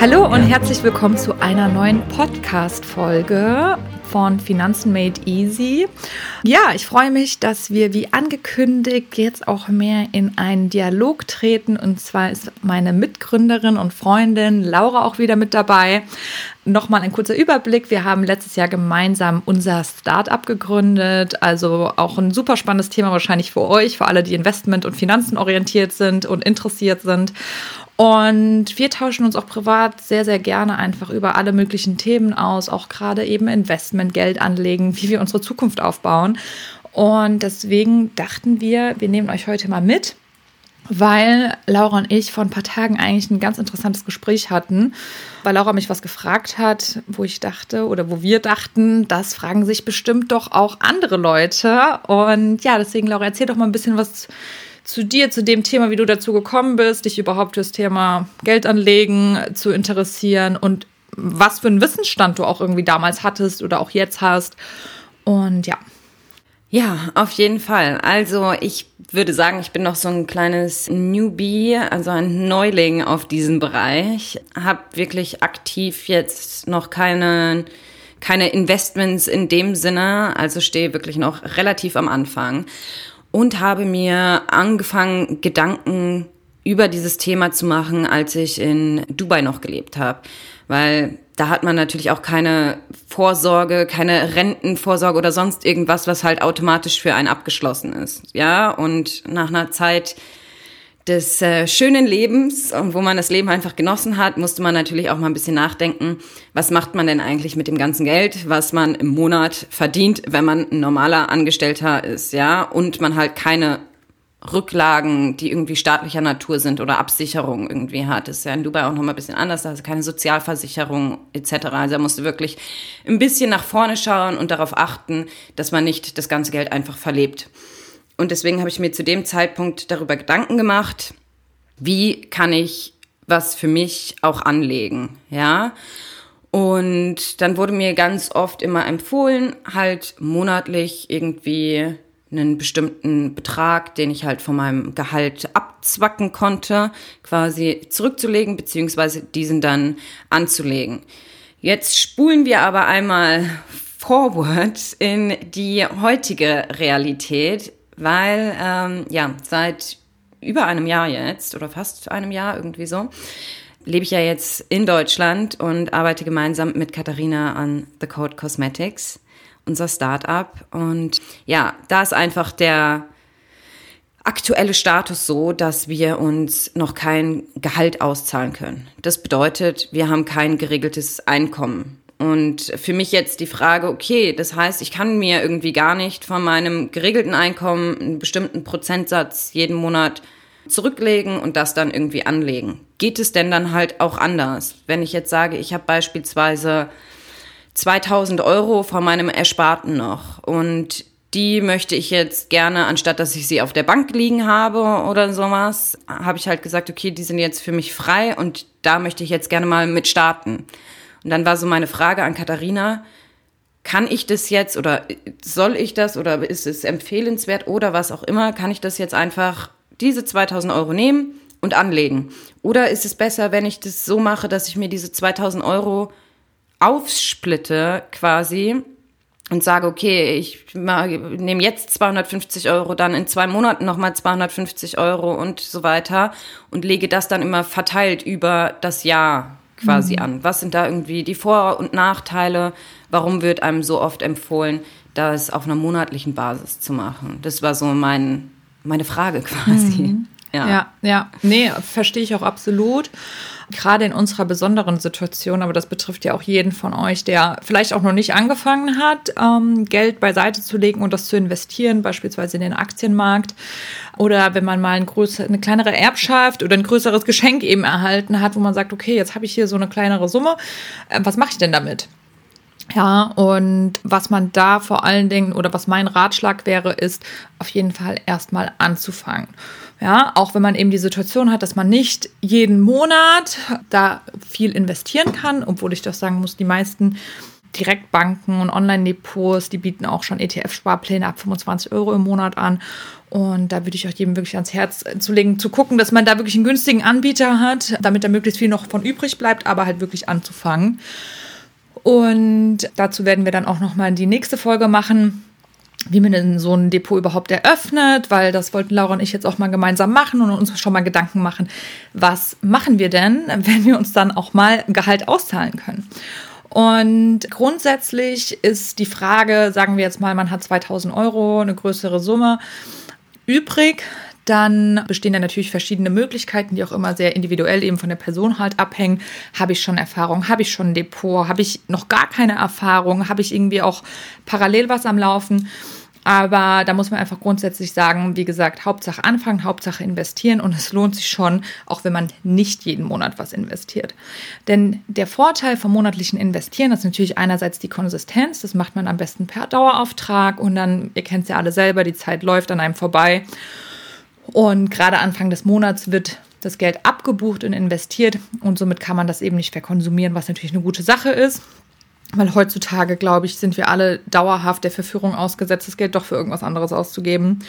Hallo und herzlich willkommen zu einer neuen Podcast-Folge von Finanzen Made Easy. Ja, ich freue mich, dass wir wie angekündigt jetzt auch mehr in einen Dialog treten. Und zwar ist meine Mitgründerin und Freundin Laura auch wieder mit dabei. Nochmal ein kurzer Überblick. Wir haben letztes Jahr gemeinsam unser Startup gegründet. Also auch ein super spannendes Thema wahrscheinlich für euch, für alle, die Investment und Finanzen orientiert sind und interessiert sind. Und wir tauschen uns auch privat sehr, sehr gerne einfach über alle möglichen Themen aus, auch gerade eben Investment, Geld anlegen, wie wir unsere Zukunft aufbauen. Und deswegen dachten wir, wir nehmen euch heute mal mit, weil Laura und ich vor ein paar Tagen eigentlich ein ganz interessantes Gespräch hatten, weil Laura mich was gefragt hat, wo ich dachte oder wo wir dachten, das fragen sich bestimmt doch auch andere Leute. Und ja, deswegen, Laura, erzähl doch mal ein bisschen was zu dir, zu dem Thema, wie du dazu gekommen bist, dich überhaupt fürs Thema Geld anlegen zu interessieren und was für einen Wissensstand du auch irgendwie damals hattest oder auch jetzt hast. Und ja. Ja, auf jeden Fall. Also ich würde sagen, ich bin noch so ein kleines Newbie, also ein Neuling auf diesem Bereich. Habe wirklich aktiv jetzt noch keine keine Investments in dem Sinne, also stehe wirklich noch relativ am Anfang und habe mir angefangen, Gedanken über dieses Thema zu machen, als ich in Dubai noch gelebt habe. Weil da hat man natürlich auch keine Vorsorge, keine Rentenvorsorge oder sonst irgendwas, was halt automatisch für einen abgeschlossen ist. Ja, und nach einer Zeit des äh, schönen Lebens und wo man das Leben einfach genossen hat, musste man natürlich auch mal ein bisschen nachdenken, was macht man denn eigentlich mit dem ganzen Geld, was man im Monat verdient, wenn man ein normaler Angestellter ist, ja, und man halt keine Rücklagen, die irgendwie staatlicher Natur sind oder Absicherung irgendwie hat. Das ist ja in Dubai auch nochmal ein bisschen anders, da ist keine Sozialversicherung etc. Also er musste wirklich ein bisschen nach vorne schauen und darauf achten, dass man nicht das ganze Geld einfach verlebt. Und deswegen habe ich mir zu dem Zeitpunkt darüber Gedanken gemacht, wie kann ich was für mich auch anlegen, ja? Und dann wurde mir ganz oft immer empfohlen, halt monatlich irgendwie einen bestimmten Betrag, den ich halt von meinem Gehalt abzwacken konnte, quasi zurückzulegen, beziehungsweise diesen dann anzulegen. Jetzt spulen wir aber einmal forward in die heutige Realität weil ähm, ja, seit über einem Jahr jetzt oder fast einem Jahr irgendwie so, lebe ich ja jetzt in Deutschland und arbeite gemeinsam mit Katharina an The Code Cosmetics, unser Startup. Und ja, da ist einfach der aktuelle Status so, dass wir uns noch kein Gehalt auszahlen können. Das bedeutet, wir haben kein geregeltes Einkommen. Und für mich jetzt die Frage, okay, das heißt, ich kann mir irgendwie gar nicht von meinem geregelten Einkommen einen bestimmten Prozentsatz jeden Monat zurücklegen und das dann irgendwie anlegen. Geht es denn dann halt auch anders? Wenn ich jetzt sage, ich habe beispielsweise 2000 Euro von meinem Ersparten noch und die möchte ich jetzt gerne, anstatt dass ich sie auf der Bank liegen habe oder sowas, habe ich halt gesagt, okay, die sind jetzt für mich frei und da möchte ich jetzt gerne mal mit starten. Und dann war so meine Frage an Katharina, kann ich das jetzt oder soll ich das oder ist es empfehlenswert oder was auch immer, kann ich das jetzt einfach diese 2000 Euro nehmen und anlegen? Oder ist es besser, wenn ich das so mache, dass ich mir diese 2000 Euro aufsplitte quasi und sage, okay, ich nehme jetzt 250 Euro, dann in zwei Monaten nochmal 250 Euro und so weiter und lege das dann immer verteilt über das Jahr quasi mhm. an? Was sind da irgendwie die Vor- und Nachteile? Warum wird einem so oft empfohlen, das auf einer monatlichen Basis zu machen? Das war so mein, meine Frage quasi. Mhm. Ja. ja, ja, nee, verstehe ich auch absolut. Gerade in unserer besonderen Situation, aber das betrifft ja auch jeden von euch, der vielleicht auch noch nicht angefangen hat, ähm, Geld beiseite zu legen und das zu investieren, beispielsweise in den Aktienmarkt. Oder wenn man mal ein größer, eine kleinere Erbschaft oder ein größeres Geschenk eben erhalten hat, wo man sagt, okay, jetzt habe ich hier so eine kleinere Summe, äh, was mache ich denn damit? Ja, und was man da vor allen Dingen oder was mein Ratschlag wäre, ist auf jeden Fall erstmal anzufangen. Ja, auch wenn man eben die Situation hat, dass man nicht jeden Monat da viel investieren kann, obwohl ich doch sagen muss, die meisten Direktbanken und Online-Depots, die bieten auch schon ETF-Sparpläne ab 25 Euro im Monat an. Und da würde ich euch jedem wirklich ans Herz zu legen, zu gucken, dass man da wirklich einen günstigen Anbieter hat, damit da möglichst viel noch von übrig bleibt, aber halt wirklich anzufangen. Und dazu werden wir dann auch nochmal die nächste Folge machen, wie man denn so ein Depot überhaupt eröffnet, weil das wollten Laura und ich jetzt auch mal gemeinsam machen und uns schon mal Gedanken machen, was machen wir denn, wenn wir uns dann auch mal Gehalt auszahlen können. Und grundsätzlich ist die Frage, sagen wir jetzt mal, man hat 2000 Euro, eine größere Summe übrig, dann bestehen da natürlich verschiedene Möglichkeiten, die auch immer sehr individuell eben von der Person halt abhängen. Habe ich schon Erfahrung? Habe ich schon ein Depot? Habe ich noch gar keine Erfahrung? Habe ich irgendwie auch parallel was am Laufen? Aber da muss man einfach grundsätzlich sagen, wie gesagt, Hauptsache anfangen, Hauptsache investieren und es lohnt sich schon, auch wenn man nicht jeden Monat was investiert. Denn der Vorteil vom monatlichen Investieren ist natürlich einerseits die Konsistenz, das macht man am besten per Dauerauftrag und dann, ihr kennt es ja alle selber, die Zeit läuft an einem vorbei. Und gerade Anfang des Monats wird das Geld abgebucht und investiert und somit kann man das eben nicht verkonsumieren, was natürlich eine gute Sache ist. Weil heutzutage, glaube ich, sind wir alle dauerhaft der Verführung ausgesetzt, das Geld doch für irgendwas anderes auszugeben.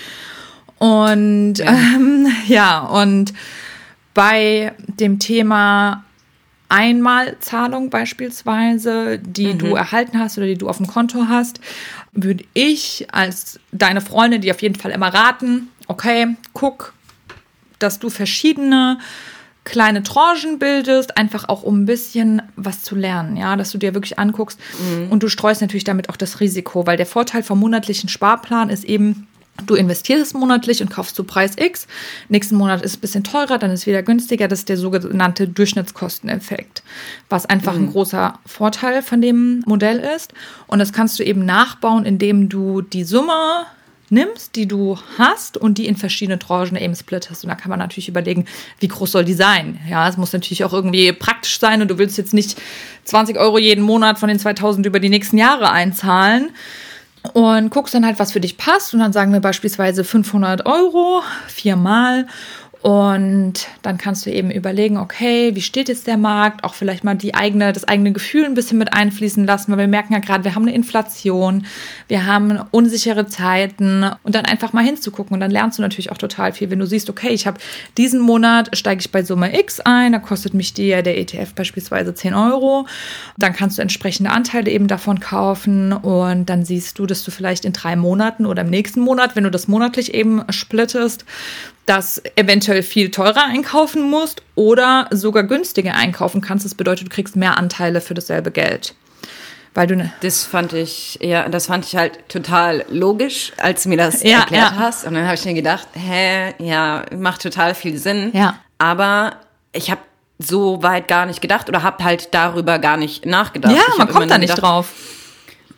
Und ja, ähm, ja und bei dem Thema Einmalzahlung beispielsweise, die mhm. du erhalten hast oder die du auf dem Konto hast, würde ich als deine Freundin die auf jeden Fall immer raten, okay, guck, dass du verschiedene kleine Tranchen bildest, einfach auch um ein bisschen was zu lernen, ja, dass du dir wirklich anguckst mhm. und du streust natürlich damit auch das Risiko, weil der Vorteil vom monatlichen Sparplan ist eben, Du investierst monatlich und kaufst zu Preis X. Nächsten Monat ist es ein bisschen teurer, dann ist es wieder günstiger. Das ist der sogenannte Durchschnittskosteneffekt, was einfach mhm. ein großer Vorteil von dem Modell ist. Und das kannst du eben nachbauen, indem du die Summe nimmst, die du hast und die in verschiedene Tranchen eben splittest. Und da kann man natürlich überlegen, wie groß soll die sein? Ja, es muss natürlich auch irgendwie praktisch sein und du willst jetzt nicht 20 Euro jeden Monat von den 2000 über die nächsten Jahre einzahlen und guckst dann halt, was für dich passt. Und dann sagen wir beispielsweise 500 Euro viermal und dann kannst du eben überlegen, okay, wie steht jetzt der Markt? Auch vielleicht mal die eigene, das eigene Gefühl ein bisschen mit einfließen lassen, weil wir merken ja gerade, wir haben eine Inflation, wir haben unsichere Zeiten und dann einfach mal hinzugucken. Und dann lernst du natürlich auch total viel. Wenn du siehst, okay, ich habe diesen Monat steige ich bei Summe X ein, da kostet mich die, der ETF beispielsweise 10 Euro. Dann kannst du entsprechende Anteile eben davon kaufen und dann siehst du, dass du vielleicht in drei Monaten oder im nächsten Monat, wenn du das monatlich eben splittest, das eventuell viel teurer einkaufen musst oder sogar günstiger einkaufen kannst. Das bedeutet, du kriegst mehr Anteile für dasselbe Geld. Weil du ne das fand ich, ja, das fand ich halt total logisch, als du mir das ja, erklärt ja. hast. Und dann habe ich mir gedacht, hä, ja, macht total viel Sinn. Ja. Aber ich habe so weit gar nicht gedacht oder habe halt darüber gar nicht nachgedacht. Ja, man kommt da nicht gedacht, drauf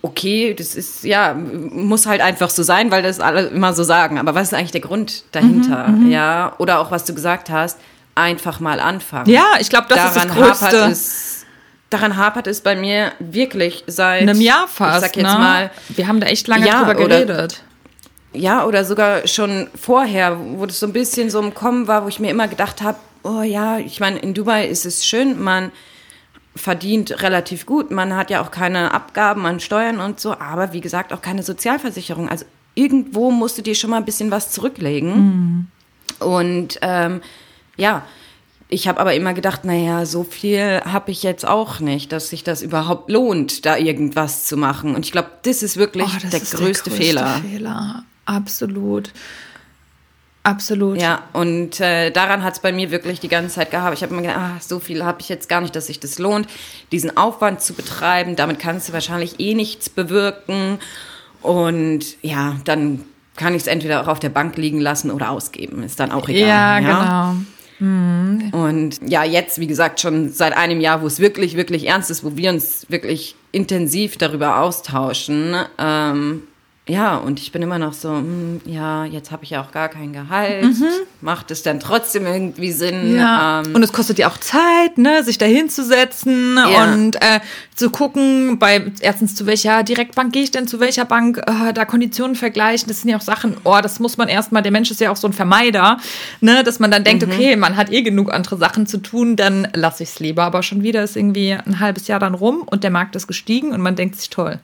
okay, das ist, ja, muss halt einfach so sein, weil das alle immer so sagen. Aber was ist eigentlich der Grund dahinter? Mhm, mhm. ja, oder auch was du gesagt hast, einfach mal anfangen. Ja, ich glaube, das daran ist das Größte. Es, daran hapert es bei mir wirklich seit einem Jahr fast. Ich sag jetzt ne? mal, wir haben da echt lange ja, drüber geredet. Oder, ja, oder sogar schon vorher, wo das so ein bisschen so im Kommen war, wo ich mir immer gedacht habe, oh ja, ich meine, in Dubai ist es schön, man verdient relativ gut. Man hat ja auch keine Abgaben an Steuern und so, aber wie gesagt auch keine Sozialversicherung. Also irgendwo musst du dir schon mal ein bisschen was zurücklegen. Mhm. Und ähm, ja, ich habe aber immer gedacht, naja, so viel habe ich jetzt auch nicht, dass sich das überhaupt lohnt, da irgendwas zu machen. Und ich glaube, das ist wirklich oh, das der, ist größte der größte Fehler. Fehler. Absolut. Absolut. Ja, und äh, daran hat es bei mir wirklich die ganze Zeit gehabt. Ich habe mir gedacht, ach, so viel habe ich jetzt gar nicht, dass sich das lohnt, diesen Aufwand zu betreiben. Damit kannst du wahrscheinlich eh nichts bewirken. Und ja, dann kann ich es entweder auch auf der Bank liegen lassen oder ausgeben. Ist dann auch egal. Ja, ja? genau. Mhm. Und ja, jetzt, wie gesagt, schon seit einem Jahr, wo es wirklich, wirklich ernst ist, wo wir uns wirklich intensiv darüber austauschen, ähm, ja, und ich bin immer noch so, hm, ja, jetzt habe ich ja auch gar kein Gehalt. Mhm. Macht es dann trotzdem irgendwie Sinn? Ja. Ähm, und es kostet ja auch Zeit, ne, sich da hinzusetzen ja. und äh, zu gucken, bei erstens zu welcher Direktbank gehe ich denn, zu welcher Bank, äh, da Konditionen vergleichen. Das sind ja auch Sachen, oh, das muss man erstmal, der Mensch ist ja auch so ein Vermeider, ne, dass man dann denkt, mhm. okay, man hat eh genug andere Sachen zu tun, dann lasse ich es lieber. Aber schon wieder ist irgendwie ein halbes Jahr dann rum und der Markt ist gestiegen und man denkt sich toll.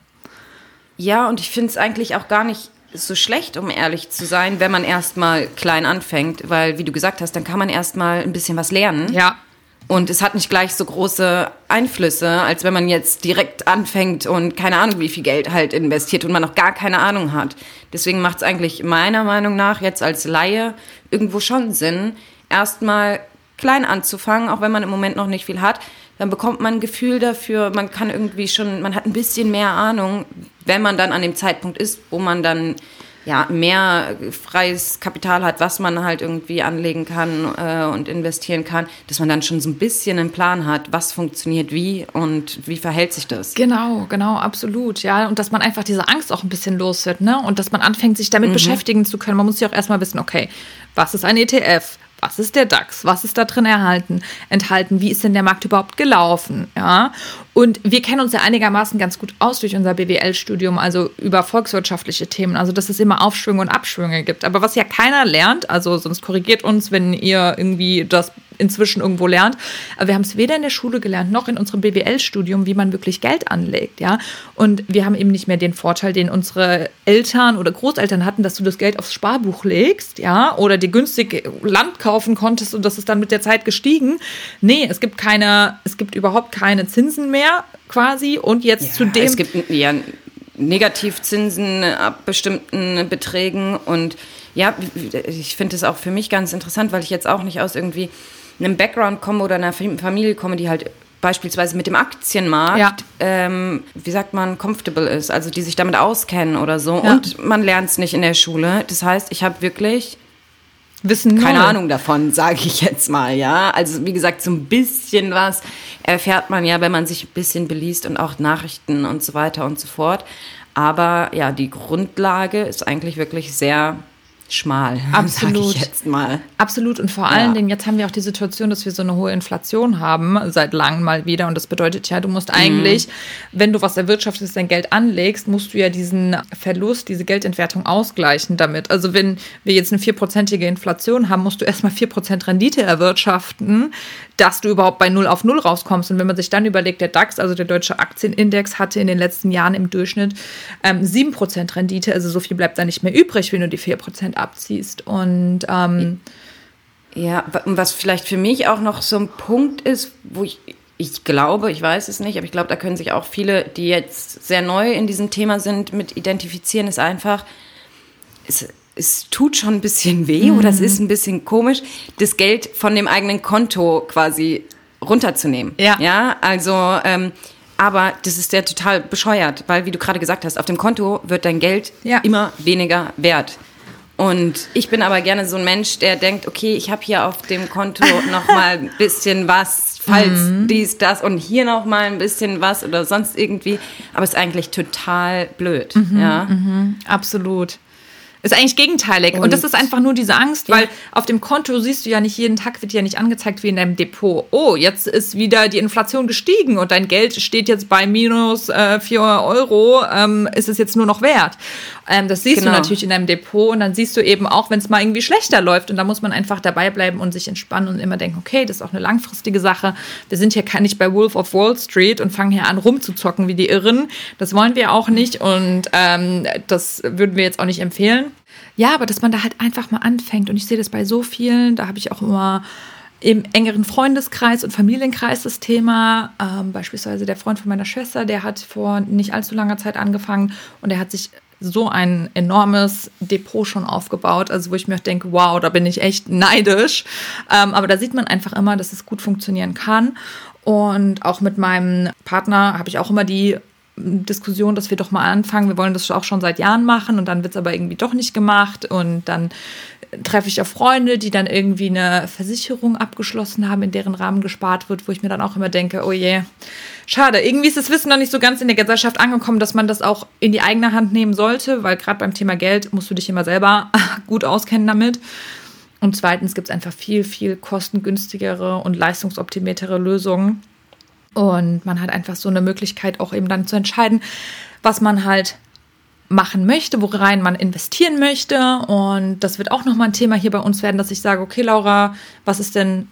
Ja, und ich finde es eigentlich auch gar nicht so schlecht, um ehrlich zu sein, wenn man erstmal klein anfängt, weil, wie du gesagt hast, dann kann man erstmal ein bisschen was lernen. Ja. Und es hat nicht gleich so große Einflüsse, als wenn man jetzt direkt anfängt und keine Ahnung, wie viel Geld halt investiert und man noch gar keine Ahnung hat. Deswegen macht es eigentlich meiner Meinung nach jetzt als Laie irgendwo schon Sinn, erstmal klein anzufangen, auch wenn man im Moment noch nicht viel hat. Dann bekommt man ein Gefühl dafür, man kann irgendwie schon, man hat ein bisschen mehr Ahnung, wenn man dann an dem Zeitpunkt ist, wo man dann ja, mehr freies Kapital hat, was man halt irgendwie anlegen kann äh, und investieren kann, dass man dann schon so ein bisschen einen Plan hat, was funktioniert wie und wie verhält sich das. Genau, genau, absolut, ja. Und dass man einfach diese Angst auch ein bisschen los wird, ne? Und dass man anfängt, sich damit mhm. beschäftigen zu können. Man muss ja auch erstmal wissen, okay, was ist ein ETF? Was ist der DAX, was ist da drin erhalten, enthalten, wie ist denn der Markt überhaupt gelaufen, ja. Und wir kennen uns ja einigermaßen ganz gut aus durch unser BWL-Studium, also über volkswirtschaftliche Themen, also dass es immer Aufschwünge und Abschwünge gibt. Aber was ja keiner lernt, also sonst korrigiert uns, wenn ihr irgendwie das inzwischen irgendwo lernt. Aber wir haben es weder in der Schule gelernt noch in unserem BWL-Studium, wie man wirklich Geld anlegt, ja. Und wir haben eben nicht mehr den Vorteil, den unsere Eltern oder Großeltern hatten, dass du das Geld aufs Sparbuch legst, ja, oder dir günstig Land kaufen konntest und das ist dann mit der Zeit gestiegen. Nee, es gibt keine, es gibt überhaupt keine Zinsen mehr quasi und jetzt ja, zu dem. Es gibt ja Negativzinsen ab bestimmten Beträgen und ja, ich finde es auch für mich ganz interessant, weil ich jetzt auch nicht aus irgendwie einem Background komme oder einer Familie komme, die halt beispielsweise mit dem Aktienmarkt, ja. ähm, wie sagt man, comfortable ist, also die sich damit auskennen oder so. Ja. Und man lernt es nicht in der Schule. Das heißt, ich habe wirklich Wissen keine Ahnung davon, sage ich jetzt mal, ja. Also wie gesagt, so ein bisschen was erfährt man ja, wenn man sich ein bisschen beliest und auch Nachrichten und so weiter und so fort. Aber ja, die Grundlage ist eigentlich wirklich sehr schmal. Absolut. Ich jetzt mal. Absolut. Und vor allen ja. Dingen, jetzt haben wir auch die Situation, dass wir so eine hohe Inflation haben, seit langem mal wieder. Und das bedeutet ja, du musst eigentlich, mhm. wenn du was erwirtschaftest, dein Geld anlegst, musst du ja diesen Verlust, diese Geldentwertung ausgleichen damit. Also wenn wir jetzt eine vierprozentige Inflation haben, musst du erstmal vier Prozent Rendite erwirtschaften, dass du überhaupt bei null auf null rauskommst. Und wenn man sich dann überlegt, der DAX, also der deutsche Aktienindex, hatte in den letzten Jahren im Durchschnitt ähm, 7% Rendite. Also so viel bleibt da nicht mehr übrig, wenn du die 4% abziehst. Und ähm, ja, was vielleicht für mich auch noch so ein Punkt ist, wo ich, ich glaube, ich weiß es nicht, aber ich glaube, da können sich auch viele, die jetzt sehr neu in diesem Thema sind, mit identifizieren, ist einfach, es, es tut schon ein bisschen weh mhm. oder es ist ein bisschen komisch, das Geld von dem eigenen Konto quasi runterzunehmen. Ja. Ja, also, ähm, aber das ist ja total bescheuert, weil, wie du gerade gesagt hast, auf dem Konto wird dein Geld ja. immer weniger wert. Und ich bin aber gerne so ein Mensch, der denkt, okay, ich habe hier auf dem Konto noch mal ein bisschen was, falls mhm. dies, das und hier noch mal ein bisschen was oder sonst irgendwie. Aber es ist eigentlich total blöd. Mhm, ja, mhm, absolut. Ist eigentlich gegenteilig. Und, und, das ist einfach nur diese Angst, weil ja. auf dem Konto siehst du ja nicht jeden Tag, wird ja nicht angezeigt wie in deinem Depot. Oh, jetzt ist wieder die Inflation gestiegen und dein Geld steht jetzt bei minus äh, 4 Euro, ähm, ist es jetzt nur noch wert. Ähm, das siehst genau. du natürlich in deinem Depot und dann siehst du eben auch, wenn es mal irgendwie schlechter läuft und da muss man einfach dabei bleiben und sich entspannen und immer denken, okay, das ist auch eine langfristige Sache. Wir sind hier nicht bei Wolf of Wall Street und fangen hier an rumzuzocken wie die Irren. Das wollen wir auch nicht und ähm, das würden wir jetzt auch nicht empfehlen. Ja, aber dass man da halt einfach mal anfängt. Und ich sehe das bei so vielen, da habe ich auch immer im engeren Freundeskreis und Familienkreis das Thema. Ähm, beispielsweise der Freund von meiner Schwester, der hat vor nicht allzu langer Zeit angefangen und er hat sich so ein enormes Depot schon aufgebaut, also wo ich mir denke, wow, da bin ich echt neidisch. Ähm, aber da sieht man einfach immer, dass es gut funktionieren kann. Und auch mit meinem Partner habe ich auch immer die Diskussion, dass wir doch mal anfangen. Wir wollen das auch schon seit Jahren machen und dann wird es aber irgendwie doch nicht gemacht. Und dann treffe ich auf Freunde, die dann irgendwie eine Versicherung abgeschlossen haben, in deren Rahmen gespart wird, wo ich mir dann auch immer denke, oh je, schade. Irgendwie ist das Wissen noch nicht so ganz in der Gesellschaft angekommen, dass man das auch in die eigene Hand nehmen sollte, weil gerade beim Thema Geld musst du dich immer selber gut auskennen damit. Und zweitens gibt es einfach viel, viel kostengünstigere und leistungsoptimiertere Lösungen. Und man hat einfach so eine Möglichkeit, auch eben dann zu entscheiden, was man halt machen möchte, worein man investieren möchte. Und das wird auch nochmal ein Thema hier bei uns werden, dass ich sage, okay, Laura, was ist denn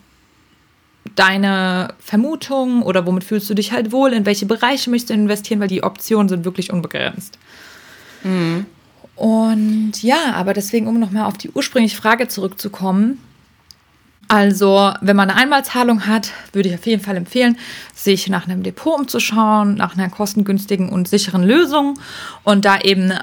deine Vermutung oder womit fühlst du dich halt wohl? In welche Bereiche möchtest du investieren? Weil die Optionen sind wirklich unbegrenzt. Mhm. Und ja, aber deswegen, um nochmal auf die ursprüngliche Frage zurückzukommen. Also, wenn man eine Einmalzahlung hat, würde ich auf jeden Fall empfehlen, sich nach einem Depot umzuschauen, nach einer kostengünstigen und sicheren Lösung und da eben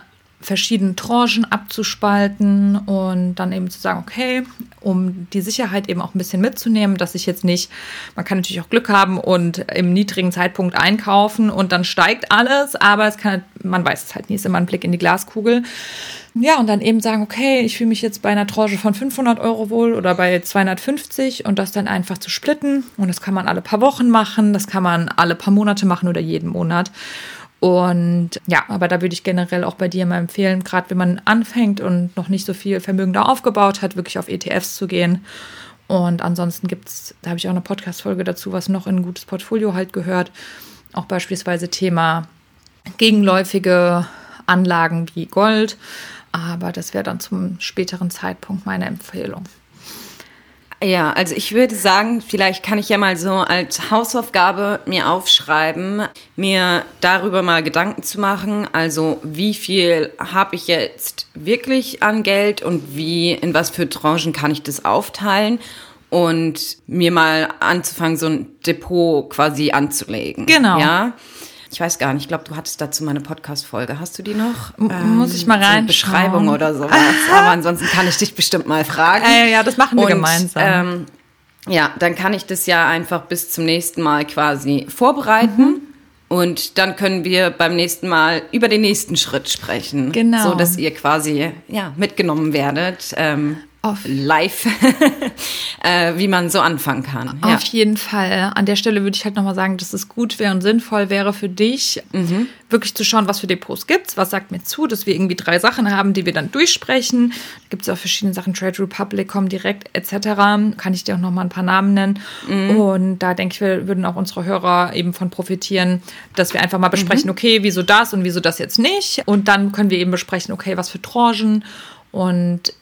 verschiedene Tranchen abzuspalten und dann eben zu sagen, okay, um die Sicherheit eben auch ein bisschen mitzunehmen, dass ich jetzt nicht, man kann natürlich auch Glück haben und im niedrigen Zeitpunkt einkaufen und dann steigt alles, aber es kann, man weiß es halt nie, ist immer ein Blick in die Glaskugel. Ja, und dann eben sagen, okay, ich fühle mich jetzt bei einer Tranche von 500 Euro wohl oder bei 250 und das dann einfach zu splitten. Und das kann man alle paar Wochen machen, das kann man alle paar Monate machen oder jeden Monat. Und ja, aber da würde ich generell auch bei dir mal empfehlen, gerade wenn man anfängt und noch nicht so viel Vermögen da aufgebaut hat, wirklich auf ETFs zu gehen. Und ansonsten gibt es, da habe ich auch eine Podcast-Folge dazu, was noch in ein gutes Portfolio halt gehört. Auch beispielsweise Thema gegenläufige Anlagen wie Gold. Aber das wäre dann zum späteren Zeitpunkt meine Empfehlung. Ja, also ich würde sagen, vielleicht kann ich ja mal so als Hausaufgabe mir aufschreiben, mir darüber mal Gedanken zu machen. Also wie viel habe ich jetzt wirklich an Geld und wie, in was für Tranchen kann ich das aufteilen? Und mir mal anzufangen, so ein Depot quasi anzulegen. Genau. Ja ich weiß gar nicht, ich glaube, du hattest dazu meine Podcast-Folge. Hast du die noch? Ähm, Muss ich mal rein. So Beschreibung oder sowas. Aber ansonsten kann ich dich bestimmt mal fragen. Äh, ja, das machen wir Und, gemeinsam. Ähm, ja, dann kann ich das ja einfach bis zum nächsten Mal quasi vorbereiten. Mhm. Und dann können wir beim nächsten Mal über den nächsten Schritt sprechen. Genau. So dass ihr quasi ja, mitgenommen werdet. Ähm, auf live, äh, wie man so anfangen kann. Auf ja. jeden Fall. An der Stelle würde ich halt nochmal sagen, dass es gut wäre und sinnvoll wäre für dich, mhm. wirklich zu schauen, was für Depots gibt's, was sagt mir zu, dass wir irgendwie drei Sachen haben, die wir dann durchsprechen. Da gibt es auch verschiedene Sachen, Trade Republic, direkt etc. Kann ich dir auch nochmal ein paar Namen nennen. Mhm. Und da denke ich, wir würden auch unsere Hörer eben von profitieren, dass wir einfach mal besprechen, mhm. okay, wieso das und wieso das jetzt nicht. Und dann können wir eben besprechen, okay, was für Tranchen und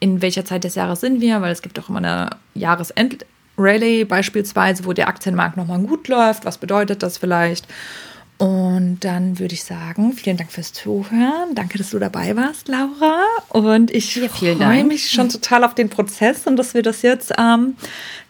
in welcher Zeit des Jahres sind wir, weil es gibt auch immer eine Jahresend-Rallye beispielsweise, wo der Aktienmarkt nochmal gut läuft. Was bedeutet das vielleicht? Und dann würde ich sagen, vielen Dank fürs Zuhören. Danke, dass du dabei warst, Laura. Und ich ja, freue mich schon total auf den Prozess und dass wir das jetzt ähm,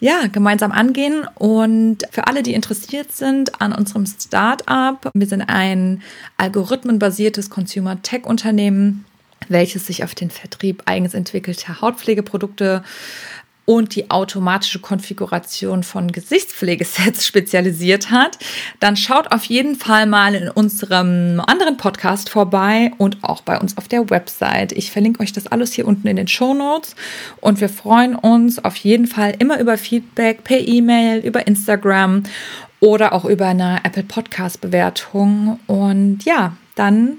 ja, gemeinsam angehen. Und für alle, die interessiert sind an unserem Startup, wir sind ein algorithmenbasiertes Consumer Tech Unternehmen welches sich auf den Vertrieb eigens entwickelter Hautpflegeprodukte und die automatische Konfiguration von Gesichtspflegesets spezialisiert hat, dann schaut auf jeden Fall mal in unserem anderen Podcast vorbei und auch bei uns auf der Website. Ich verlinke euch das alles hier unten in den Show Notes und wir freuen uns auf jeden Fall immer über Feedback per E-Mail, über Instagram oder auch über eine Apple Podcast Bewertung. Und ja, dann